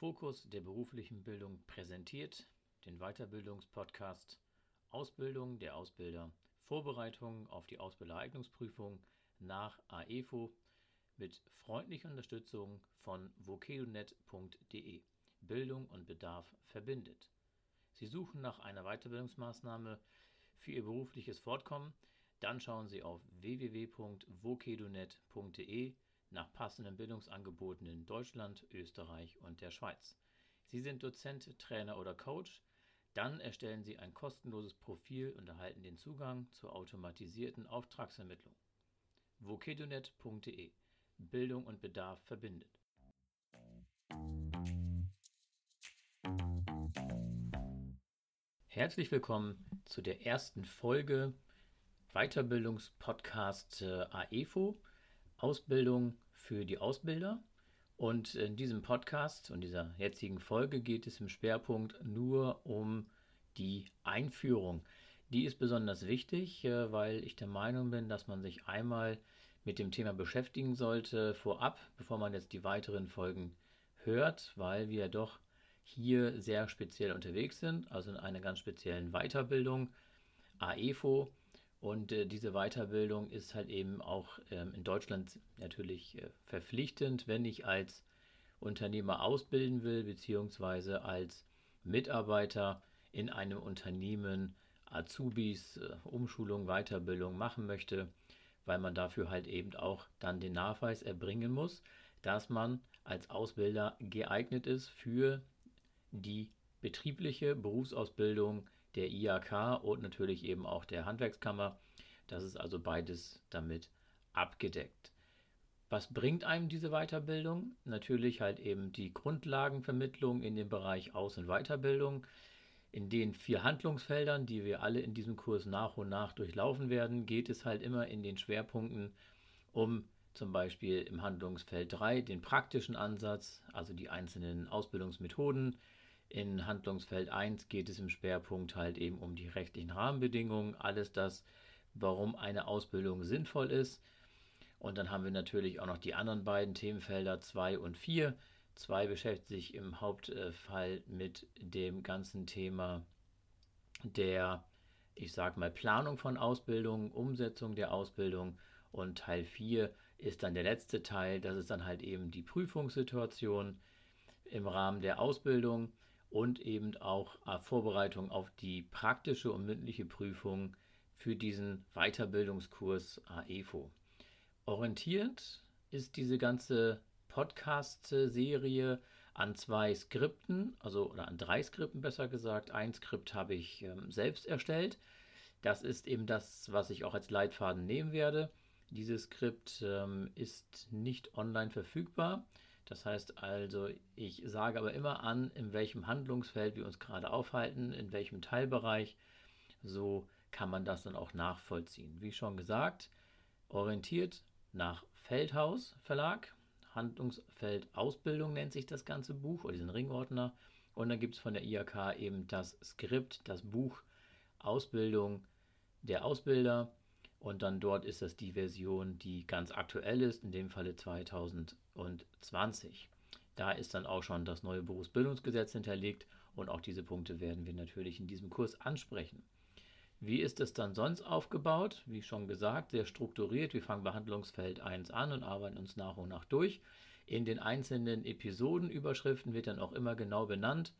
Fokus der beruflichen Bildung präsentiert den Weiterbildungspodcast Ausbildung der Ausbilder, Vorbereitung auf die Ausbildereignungsprüfung nach AEFO mit freundlicher Unterstützung von vokedonet.de. Bildung und Bedarf verbindet. Sie suchen nach einer Weiterbildungsmaßnahme für Ihr berufliches Fortkommen? Dann schauen Sie auf www.vokedonet.de nach passenden Bildungsangeboten in Deutschland, Österreich und der Schweiz. Sie sind Dozent, Trainer oder Coach? Dann erstellen Sie ein kostenloses Profil und erhalten den Zugang zur automatisierten Auftragsermittlung. vokedonet.de Bildung und Bedarf verbindet. Herzlich willkommen zu der ersten Folge Weiterbildungspodcast äh, AEFO, Ausbildung für die Ausbilder. Und in diesem Podcast und dieser jetzigen Folge geht es im Schwerpunkt nur um die Einführung. Die ist besonders wichtig, äh, weil ich der Meinung bin, dass man sich einmal mit dem Thema beschäftigen sollte vorab, bevor man jetzt die weiteren Folgen hört, weil wir doch hier sehr speziell unterwegs sind, also in einer ganz speziellen Weiterbildung, AEFO. Und äh, diese Weiterbildung ist halt eben auch ähm, in Deutschland natürlich äh, verpflichtend, wenn ich als Unternehmer ausbilden will, beziehungsweise als Mitarbeiter in einem Unternehmen Azubis, äh, Umschulung, Weiterbildung machen möchte, weil man dafür halt eben auch dann den Nachweis erbringen muss, dass man als Ausbilder geeignet ist für die betriebliche Berufsausbildung der IHK und natürlich eben auch der Handwerkskammer. Das ist also beides damit abgedeckt. Was bringt einem diese Weiterbildung? Natürlich halt eben die Grundlagenvermittlung in dem Bereich Aus- und Weiterbildung. In den vier Handlungsfeldern, die wir alle in diesem Kurs nach und nach durchlaufen werden, geht es halt immer in den Schwerpunkten um zum Beispiel im Handlungsfeld 3 den praktischen Ansatz, also die einzelnen Ausbildungsmethoden, in Handlungsfeld 1 geht es im Schwerpunkt halt eben um die rechtlichen Rahmenbedingungen, alles das, warum eine Ausbildung sinnvoll ist. Und dann haben wir natürlich auch noch die anderen beiden Themenfelder 2 und 4. 2 beschäftigt sich im Hauptfall mit dem ganzen Thema der, ich sag mal, Planung von Ausbildung, Umsetzung der Ausbildung. Und Teil 4 ist dann der letzte Teil, das ist dann halt eben die Prüfungssituation im Rahmen der Ausbildung und eben auch äh, Vorbereitung auf die praktische und mündliche Prüfung für diesen Weiterbildungskurs AEFO. Orientiert ist diese ganze Podcast-Serie an zwei Skripten, also oder an drei Skripten besser gesagt. Ein Skript habe ich ähm, selbst erstellt. Das ist eben das, was ich auch als Leitfaden nehmen werde. Dieses Skript ähm, ist nicht online verfügbar. Das heißt also, ich sage aber immer an, in welchem Handlungsfeld wir uns gerade aufhalten, in welchem Teilbereich. So kann man das dann auch nachvollziehen. Wie schon gesagt, orientiert nach Feldhaus Verlag. Handlungsfeld Ausbildung nennt sich das ganze Buch oder diesen Ringordner. Und dann gibt es von der IHK eben das Skript, das Buch Ausbildung der Ausbilder. Und dann dort ist das die Version, die ganz aktuell ist, in dem Falle 2020. Da ist dann auch schon das neue Berufsbildungsgesetz hinterlegt und auch diese Punkte werden wir natürlich in diesem Kurs ansprechen. Wie ist es dann sonst aufgebaut? Wie schon gesagt, sehr strukturiert. Wir fangen bei Handlungsfeld 1 an und arbeiten uns nach und nach durch. In den einzelnen Episodenüberschriften wird dann auch immer genau benannt,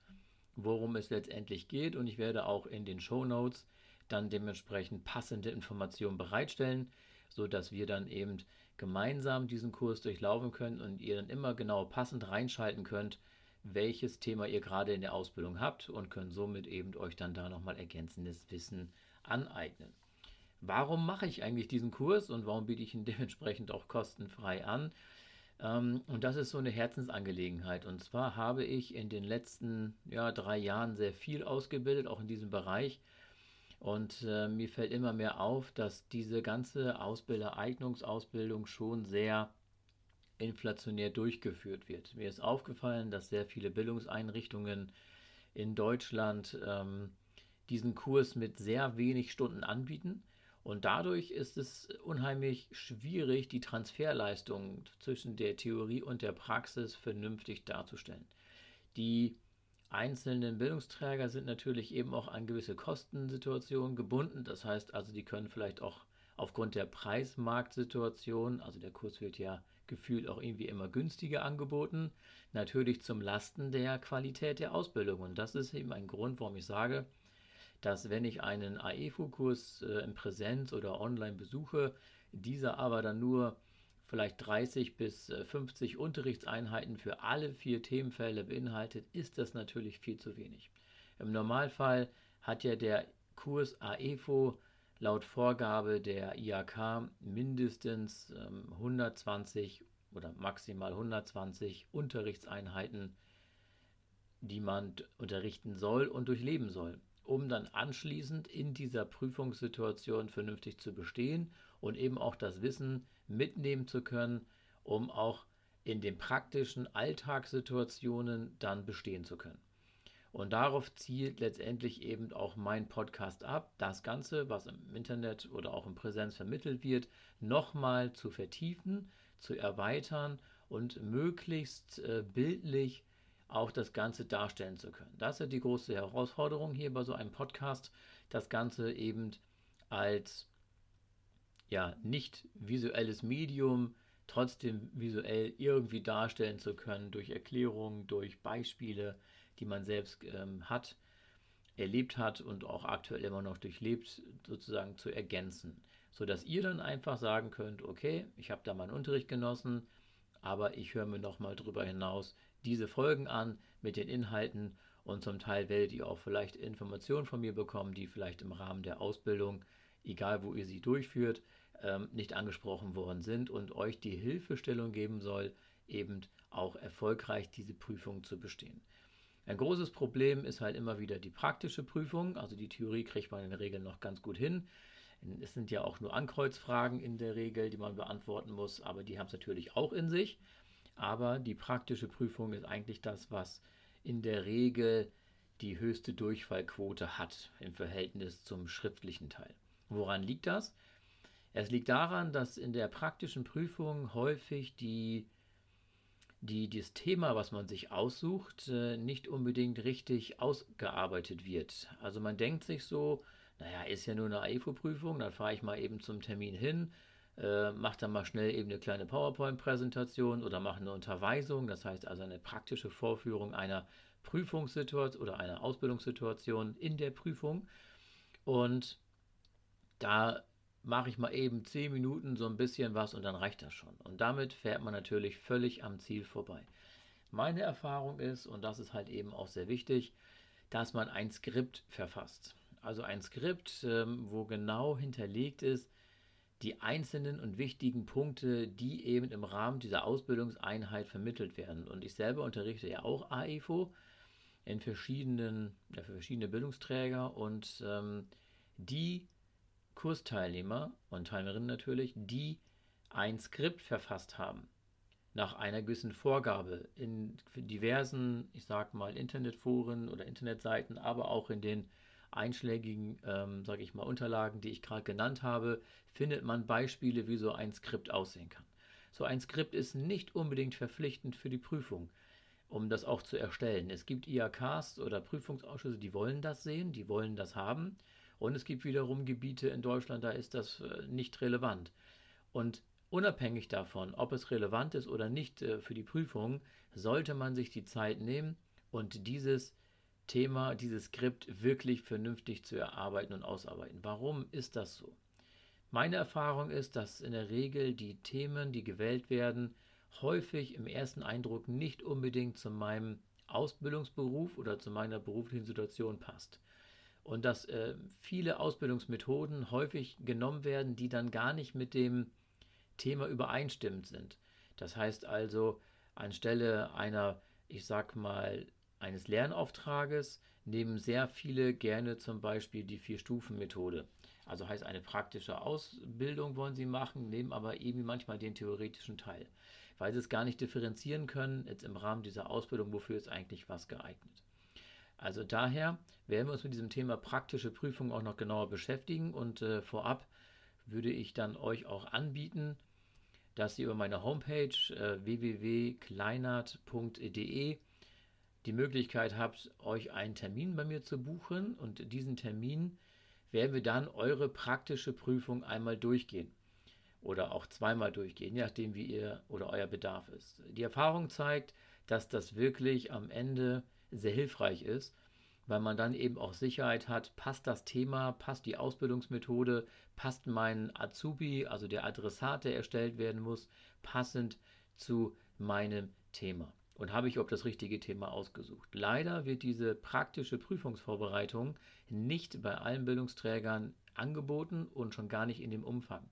worum es letztendlich geht. Und ich werde auch in den Show Notes dann dementsprechend passende Informationen bereitstellen, sodass wir dann eben gemeinsam diesen Kurs durchlaufen können und ihr dann immer genau passend reinschalten könnt, welches Thema ihr gerade in der Ausbildung habt und könnt somit eben euch dann da nochmal ergänzendes Wissen aneignen. Warum mache ich eigentlich diesen Kurs und warum biete ich ihn dementsprechend auch kostenfrei an? Ähm, und das ist so eine Herzensangelegenheit. Und zwar habe ich in den letzten ja, drei Jahren sehr viel ausgebildet, auch in diesem Bereich. Und äh, mir fällt immer mehr auf, dass diese ganze Ausbildereignungsausbildung schon sehr inflationär durchgeführt wird. Mir ist aufgefallen, dass sehr viele Bildungseinrichtungen in Deutschland ähm, diesen Kurs mit sehr wenig Stunden anbieten. Und dadurch ist es unheimlich schwierig, die Transferleistung zwischen der Theorie und der Praxis vernünftig darzustellen. Die einzelnen Bildungsträger sind natürlich eben auch an gewisse Kostensituationen gebunden. Das heißt also, die können vielleicht auch aufgrund der Preismarktsituation, also der Kurs wird ja gefühlt auch irgendwie immer günstiger angeboten, natürlich zum Lasten der Qualität der Ausbildung. Und das ist eben ein Grund, warum ich sage, dass wenn ich einen AEFU-Kurs äh, in Präsenz oder online besuche, dieser aber dann nur vielleicht 30 bis 50 äh, Unterrichtseinheiten für alle vier Themenfelder beinhaltet, ist das natürlich viel zu wenig. Im Normalfall hat ja der Kurs AEFO laut Vorgabe der IAK mindestens 120 ähm, oder maximal 120 Unterrichtseinheiten, die man unterrichten soll und durchleben soll, um dann anschließend in dieser Prüfungssituation vernünftig zu bestehen und eben auch das Wissen mitnehmen zu können, um auch in den praktischen Alltagssituationen dann bestehen zu können. Und darauf zielt letztendlich eben auch mein Podcast ab, das Ganze, was im Internet oder auch in Präsenz vermittelt wird, nochmal zu vertiefen, zu erweitern und möglichst äh, bildlich auch das Ganze darstellen zu können. Das ist die große Herausforderung hier bei so einem Podcast, das Ganze eben als ja nicht visuelles Medium trotzdem visuell irgendwie darstellen zu können durch Erklärungen, durch Beispiele, die man selbst ähm, hat, erlebt hat und auch aktuell immer noch durchlebt, sozusagen zu ergänzen, sodass ihr dann einfach sagen könnt, okay, ich habe da meinen Unterricht genossen, aber ich höre mir noch mal darüber hinaus diese Folgen an mit den Inhalten und zum Teil werdet ihr auch vielleicht Informationen von mir bekommen, die vielleicht im Rahmen der Ausbildung, egal wo ihr sie durchführt, ähm, nicht angesprochen worden sind und euch die Hilfestellung geben soll, eben auch erfolgreich diese Prüfung zu bestehen. Ein großes Problem ist halt immer wieder die praktische Prüfung. Also die Theorie kriegt man in der Regel noch ganz gut hin. Es sind ja auch nur Ankreuzfragen in der Regel, die man beantworten muss, aber die haben es natürlich auch in sich. Aber die praktische Prüfung ist eigentlich das, was in der Regel die höchste Durchfallquote hat im Verhältnis zum schriftlichen Teil. Woran liegt das? Es liegt daran, dass in der praktischen Prüfung häufig die, die, das Thema, was man sich aussucht, äh, nicht unbedingt richtig ausgearbeitet wird. Also man denkt sich so, naja, ist ja nur eine AIFO-Prüfung, dann fahre ich mal eben zum Termin hin, äh, mache dann mal schnell eben eine kleine PowerPoint-Präsentation oder mache eine Unterweisung, das heißt also eine praktische Vorführung einer Prüfungssituation oder einer Ausbildungssituation in der Prüfung. Und da mache ich mal eben 10 Minuten so ein bisschen was und dann reicht das schon. Und damit fährt man natürlich völlig am Ziel vorbei. Meine Erfahrung ist, und das ist halt eben auch sehr wichtig, dass man ein Skript verfasst. Also ein Skript, ähm, wo genau hinterlegt ist, die einzelnen und wichtigen Punkte, die eben im Rahmen dieser Ausbildungseinheit vermittelt werden. Und ich selber unterrichte ja auch AEFO in verschiedenen, ja, für verschiedene Bildungsträger und ähm, die Kursteilnehmer und Teilnehmerinnen natürlich, die ein Skript verfasst haben, nach einer gewissen Vorgabe in diversen, ich sag mal, Internetforen oder Internetseiten, aber auch in den einschlägigen, ähm, sage ich mal, Unterlagen, die ich gerade genannt habe, findet man Beispiele, wie so ein Skript aussehen kann. So ein Skript ist nicht unbedingt verpflichtend für die Prüfung, um das auch zu erstellen. Es gibt IAKs oder Prüfungsausschüsse, die wollen das sehen, die wollen das haben. Und es gibt wiederum Gebiete in Deutschland, da ist das äh, nicht relevant. Und unabhängig davon, ob es relevant ist oder nicht äh, für die Prüfung, sollte man sich die Zeit nehmen und dieses Thema, dieses Skript wirklich vernünftig zu erarbeiten und ausarbeiten. Warum ist das so? Meine Erfahrung ist, dass in der Regel die Themen, die gewählt werden, häufig im ersten Eindruck nicht unbedingt zu meinem Ausbildungsberuf oder zu meiner beruflichen Situation passt und dass äh, viele Ausbildungsmethoden häufig genommen werden, die dann gar nicht mit dem Thema übereinstimmend sind. Das heißt also, anstelle einer, ich sag mal, eines Lernauftrages nehmen sehr viele gerne zum Beispiel die Vier-Stufen-Methode. Also heißt eine praktische Ausbildung wollen sie machen, nehmen aber eben manchmal den theoretischen Teil, weil sie es gar nicht differenzieren können, jetzt im Rahmen dieser Ausbildung, wofür ist eigentlich was geeignet. Also daher werden wir uns mit diesem Thema praktische Prüfung auch noch genauer beschäftigen und äh, vorab würde ich dann euch auch anbieten, dass ihr über meine Homepage äh, www.kleinert.de die Möglichkeit habt, euch einen Termin bei mir zu buchen und diesen Termin werden wir dann eure praktische Prüfung einmal durchgehen oder auch zweimal durchgehen, je nachdem wie ihr oder euer Bedarf ist. Die Erfahrung zeigt, dass das wirklich am Ende sehr hilfreich ist, weil man dann eben auch Sicherheit hat, passt das Thema, passt die Ausbildungsmethode, passt mein Azubi, also der Adressat, der erstellt werden muss, passend zu meinem Thema. Und habe ich ob das richtige Thema ausgesucht. Leider wird diese praktische Prüfungsvorbereitung nicht bei allen Bildungsträgern angeboten und schon gar nicht in dem Umfang.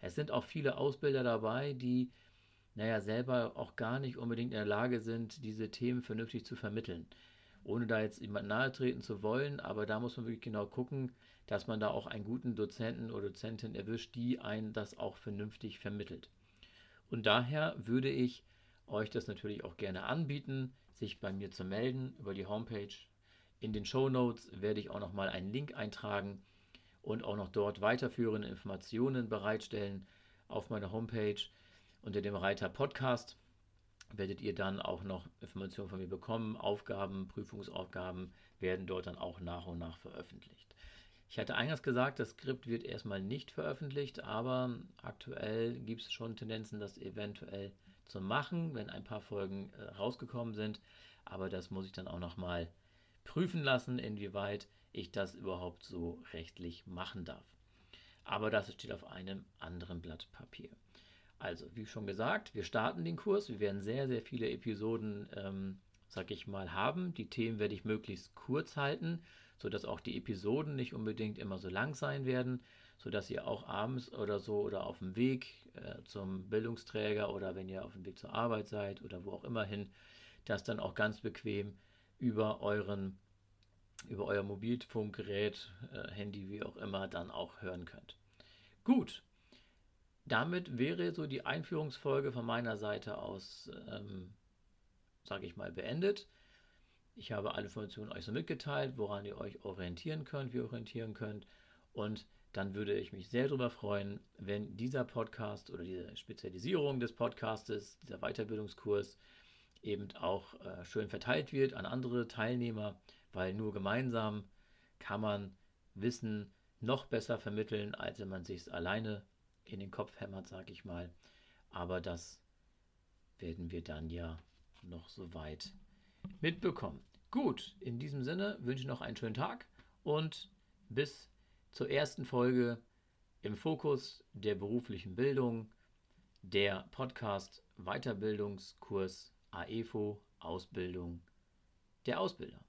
Es sind auch viele Ausbilder dabei, die naja, selber auch gar nicht unbedingt in der Lage sind, diese Themen vernünftig zu vermitteln. Ohne da jetzt jemand nahe treten zu wollen, aber da muss man wirklich genau gucken, dass man da auch einen guten Dozenten oder Dozentin erwischt, die einen das auch vernünftig vermittelt. Und daher würde ich euch das natürlich auch gerne anbieten, sich bei mir zu melden über die Homepage. In den Show Notes werde ich auch noch mal einen Link eintragen und auch noch dort weiterführende Informationen bereitstellen auf meiner Homepage unter dem Reiter Podcast werdet ihr dann auch noch Informationen von mir bekommen. Aufgaben, Prüfungsaufgaben werden dort dann auch nach und nach veröffentlicht. Ich hatte eingangs gesagt, das Skript wird erstmal nicht veröffentlicht, aber aktuell gibt es schon Tendenzen, das eventuell zu machen, wenn ein paar Folgen äh, rausgekommen sind. Aber das muss ich dann auch nochmal prüfen lassen, inwieweit ich das überhaupt so rechtlich machen darf. Aber das steht auf einem anderen Blatt Papier. Also, wie schon gesagt, wir starten den Kurs. Wir werden sehr, sehr viele Episoden, ähm, sag ich mal, haben. Die Themen werde ich möglichst kurz halten, sodass auch die Episoden nicht unbedingt immer so lang sein werden, sodass ihr auch abends oder so oder auf dem Weg äh, zum Bildungsträger oder wenn ihr auf dem Weg zur Arbeit seid oder wo auch immer hin, das dann auch ganz bequem über euren über euer Mobilfunkgerät, äh, Handy, wie auch immer, dann auch hören könnt. Gut, damit wäre so die Einführungsfolge von meiner Seite aus, ähm, sage ich mal, beendet. Ich habe alle Informationen euch so mitgeteilt, woran ihr euch orientieren könnt, wie ihr orientieren könnt. Und dann würde ich mich sehr darüber freuen, wenn dieser Podcast oder diese Spezialisierung des Podcastes, dieser Weiterbildungskurs eben auch äh, schön verteilt wird an andere Teilnehmer, weil nur gemeinsam kann man Wissen noch besser vermitteln, als wenn man sich es alleine in den Kopf hämmert, sage ich mal. Aber das werden wir dann ja noch so weit mitbekommen. Gut, in diesem Sinne wünsche ich noch einen schönen Tag und bis zur ersten Folge im Fokus der beruflichen Bildung, der Podcast Weiterbildungskurs AEFO Ausbildung der Ausbilder.